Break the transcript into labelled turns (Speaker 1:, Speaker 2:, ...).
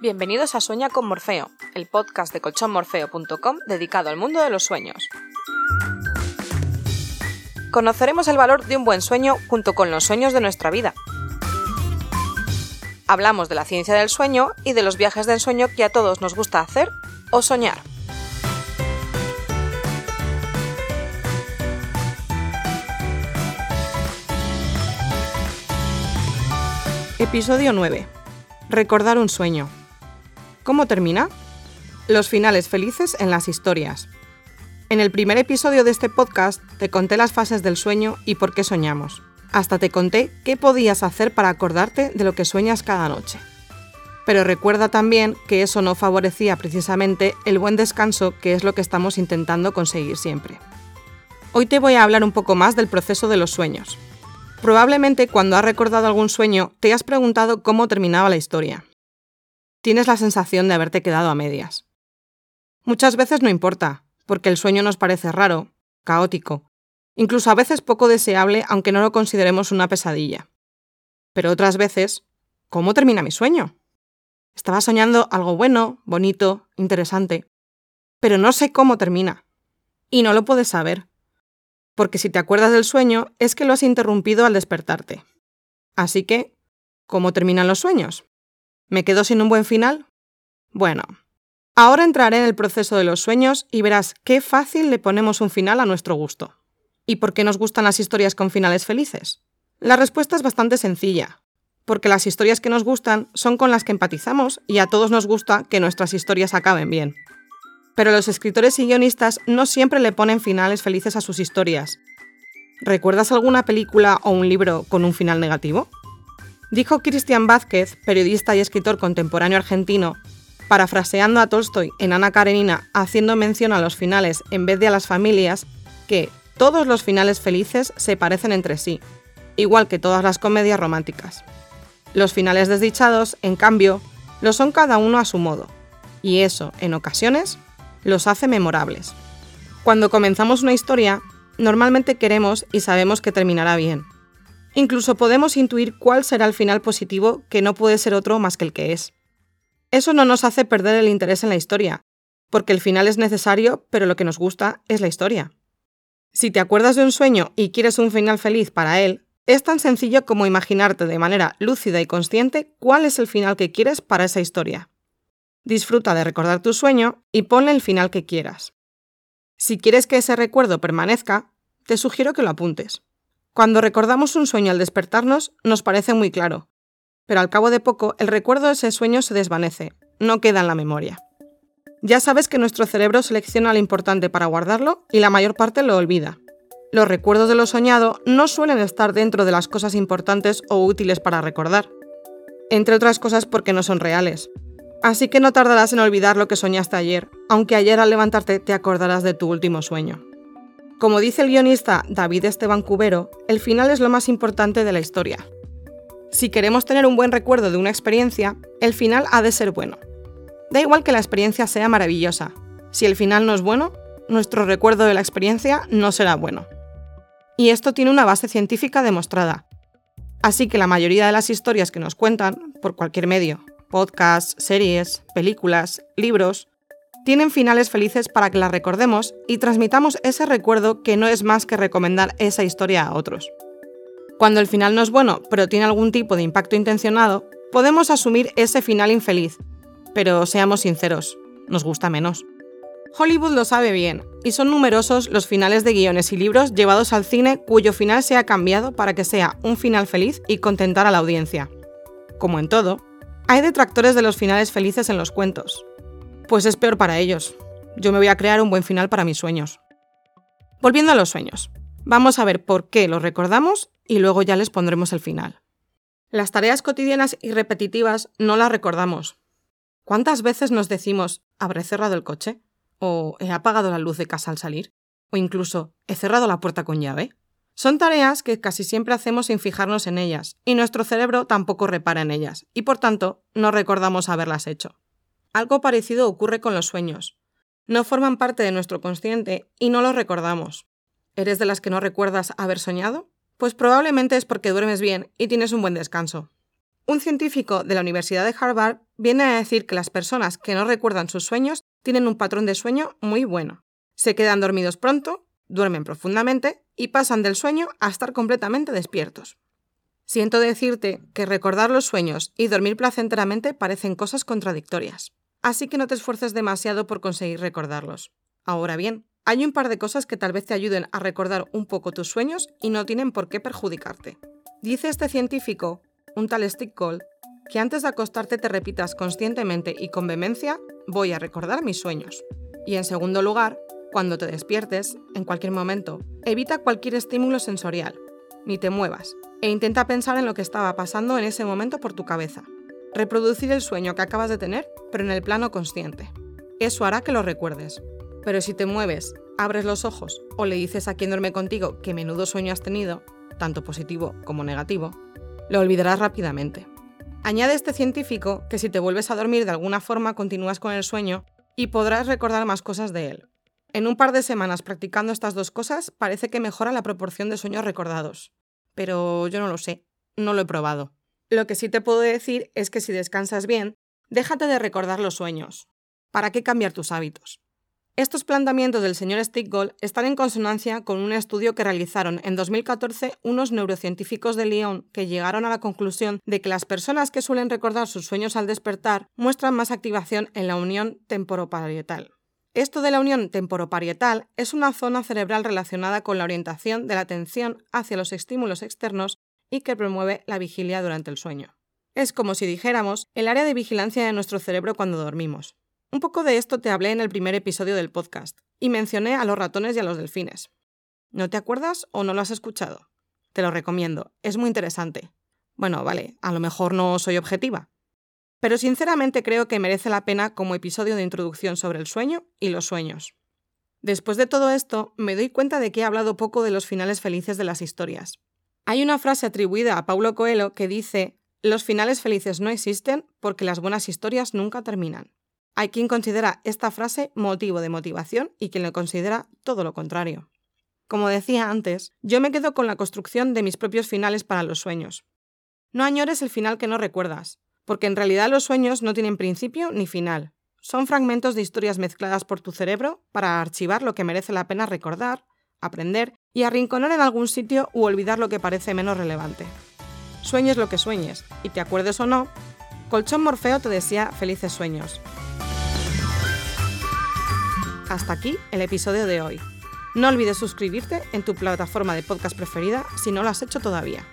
Speaker 1: Bienvenidos a Sueña con Morfeo, el podcast de colchonmorfeo.com dedicado al mundo de los sueños. Conoceremos el valor de un buen sueño junto con los sueños de nuestra vida. Hablamos de la ciencia del sueño y de los viajes de ensueño que a todos nos gusta hacer o soñar. Episodio 9. Recordar un sueño. ¿Cómo termina? Los finales felices en las historias. En el primer episodio de este podcast te conté las fases del sueño y por qué soñamos. Hasta te conté qué podías hacer para acordarte de lo que sueñas cada noche. Pero recuerda también que eso no favorecía precisamente el buen descanso que es lo que estamos intentando conseguir siempre. Hoy te voy a hablar un poco más del proceso de los sueños. Probablemente cuando has recordado algún sueño te has preguntado cómo terminaba la historia tienes la sensación de haberte quedado a medias. Muchas veces no importa, porque el sueño nos parece raro, caótico, incluso a veces poco deseable aunque no lo consideremos una pesadilla. Pero otras veces, ¿cómo termina mi sueño? Estaba soñando algo bueno, bonito, interesante, pero no sé cómo termina. Y no lo puedes saber, porque si te acuerdas del sueño es que lo has interrumpido al despertarte. Así que, ¿cómo terminan los sueños? ¿Me quedo sin un buen final? Bueno, ahora entraré en el proceso de los sueños y verás qué fácil le ponemos un final a nuestro gusto. ¿Y por qué nos gustan las historias con finales felices? La respuesta es bastante sencilla, porque las historias que nos gustan son con las que empatizamos y a todos nos gusta que nuestras historias acaben bien. Pero los escritores y guionistas no siempre le ponen finales felices a sus historias. ¿Recuerdas alguna película o un libro con un final negativo? Dijo Cristian Vázquez, periodista y escritor contemporáneo argentino, parafraseando a Tolstoy en Ana Karenina, haciendo mención a los finales en vez de a las familias, que todos los finales felices se parecen entre sí, igual que todas las comedias románticas. Los finales desdichados, en cambio, lo son cada uno a su modo, y eso, en ocasiones, los hace memorables. Cuando comenzamos una historia, normalmente queremos y sabemos que terminará bien, Incluso podemos intuir cuál será el final positivo que no puede ser otro más que el que es. Eso no nos hace perder el interés en la historia, porque el final es necesario, pero lo que nos gusta es la historia. Si te acuerdas de un sueño y quieres un final feliz para él, es tan sencillo como imaginarte de manera lúcida y consciente cuál es el final que quieres para esa historia. Disfruta de recordar tu sueño y ponle el final que quieras. Si quieres que ese recuerdo permanezca, te sugiero que lo apuntes. Cuando recordamos un sueño al despertarnos, nos parece muy claro, pero al cabo de poco el recuerdo de ese sueño se desvanece, no queda en la memoria. Ya sabes que nuestro cerebro selecciona lo importante para guardarlo y la mayor parte lo olvida. Los recuerdos de lo soñado no suelen estar dentro de las cosas importantes o útiles para recordar, entre otras cosas porque no son reales. Así que no tardarás en olvidar lo que soñaste ayer, aunque ayer al levantarte te acordarás de tu último sueño. Como dice el guionista David Esteban Cubero, el final es lo más importante de la historia. Si queremos tener un buen recuerdo de una experiencia, el final ha de ser bueno. Da igual que la experiencia sea maravillosa. Si el final no es bueno, nuestro recuerdo de la experiencia no será bueno. Y esto tiene una base científica demostrada. Así que la mayoría de las historias que nos cuentan, por cualquier medio, podcasts, series, películas, libros, tienen finales felices para que las recordemos y transmitamos ese recuerdo que no es más que recomendar esa historia a otros. Cuando el final no es bueno, pero tiene algún tipo de impacto intencionado, podemos asumir ese final infeliz. Pero seamos sinceros, nos gusta menos. Hollywood lo sabe bien, y son numerosos los finales de guiones y libros llevados al cine cuyo final se ha cambiado para que sea un final feliz y contentar a la audiencia. Como en todo, hay detractores de los finales felices en los cuentos, pues es peor para ellos. Yo me voy a crear un buen final para mis sueños. Volviendo a los sueños, vamos a ver por qué los recordamos y luego ya les pondremos el final. Las tareas cotidianas y repetitivas no las recordamos. ¿Cuántas veces nos decimos, ¿habré cerrado el coche? ¿O he apagado la luz de casa al salir? ¿O incluso, ¿he cerrado la puerta con llave? Son tareas que casi siempre hacemos sin fijarnos en ellas, y nuestro cerebro tampoco repara en ellas, y por tanto no recordamos haberlas hecho. Algo parecido ocurre con los sueños. No forman parte de nuestro consciente y no los recordamos. ¿Eres de las que no recuerdas haber soñado? Pues probablemente es porque duermes bien y tienes un buen descanso. Un científico de la Universidad de Harvard viene a decir que las personas que no recuerdan sus sueños tienen un patrón de sueño muy bueno. Se quedan dormidos pronto, duermen profundamente y pasan del sueño a estar completamente despiertos. Siento decirte que recordar los sueños y dormir placenteramente parecen cosas contradictorias, así que no te esfuerces demasiado por conseguir recordarlos. Ahora bien, hay un par de cosas que tal vez te ayuden a recordar un poco tus sueños y no tienen por qué perjudicarte. Dice este científico un tal stick call, que antes de acostarte te repitas conscientemente y con vehemencia, voy a recordar mis sueños. Y en segundo lugar, cuando te despiertes, en cualquier momento, evita cualquier estímulo sensorial, ni te muevas, e intenta pensar en lo que estaba pasando en ese momento por tu cabeza. Reproducir el sueño que acabas de tener, pero en el plano consciente. Eso hará que lo recuerdes. Pero si te mueves, abres los ojos o le dices a quien duerme contigo que menudo sueño has tenido, tanto positivo como negativo, lo olvidarás rápidamente. Añade este científico que si te vuelves a dormir de alguna forma continúas con el sueño y podrás recordar más cosas de él. En un par de semanas practicando estas dos cosas parece que mejora la proporción de sueños recordados. Pero yo no lo sé, no lo he probado. Lo que sí te puedo decir es que si descansas bien, déjate de recordar los sueños. ¿Para qué cambiar tus hábitos? Estos planteamientos del señor Stickgold están en consonancia con un estudio que realizaron en 2014 unos neurocientíficos de Lyon que llegaron a la conclusión de que las personas que suelen recordar sus sueños al despertar muestran más activación en la unión temporoparietal. Esto de la unión temporoparietal es una zona cerebral relacionada con la orientación de la atención hacia los estímulos externos y que promueve la vigilia durante el sueño. Es como si dijéramos el área de vigilancia de nuestro cerebro cuando dormimos. Un poco de esto te hablé en el primer episodio del podcast, y mencioné a los ratones y a los delfines. ¿No te acuerdas o no lo has escuchado? Te lo recomiendo, es muy interesante. Bueno, vale, a lo mejor no soy objetiva. Pero sinceramente creo que merece la pena como episodio de introducción sobre el sueño y los sueños. Después de todo esto, me doy cuenta de que he hablado poco de los finales felices de las historias. Hay una frase atribuida a Paulo Coelho que dice, los finales felices no existen porque las buenas historias nunca terminan. Hay quien considera esta frase motivo de motivación y quien lo considera todo lo contrario. Como decía antes, yo me quedo con la construcción de mis propios finales para los sueños. No añores el final que no recuerdas, porque en realidad los sueños no tienen principio ni final. Son fragmentos de historias mezcladas por tu cerebro para archivar lo que merece la pena recordar, aprender y arrinconar en algún sitio u olvidar lo que parece menos relevante. Sueñes lo que sueñes, y te acuerdes o no, Colchón Morfeo te desea felices sueños. Hasta aquí el episodio de hoy. No olvides suscribirte en tu plataforma de podcast preferida si no lo has hecho todavía.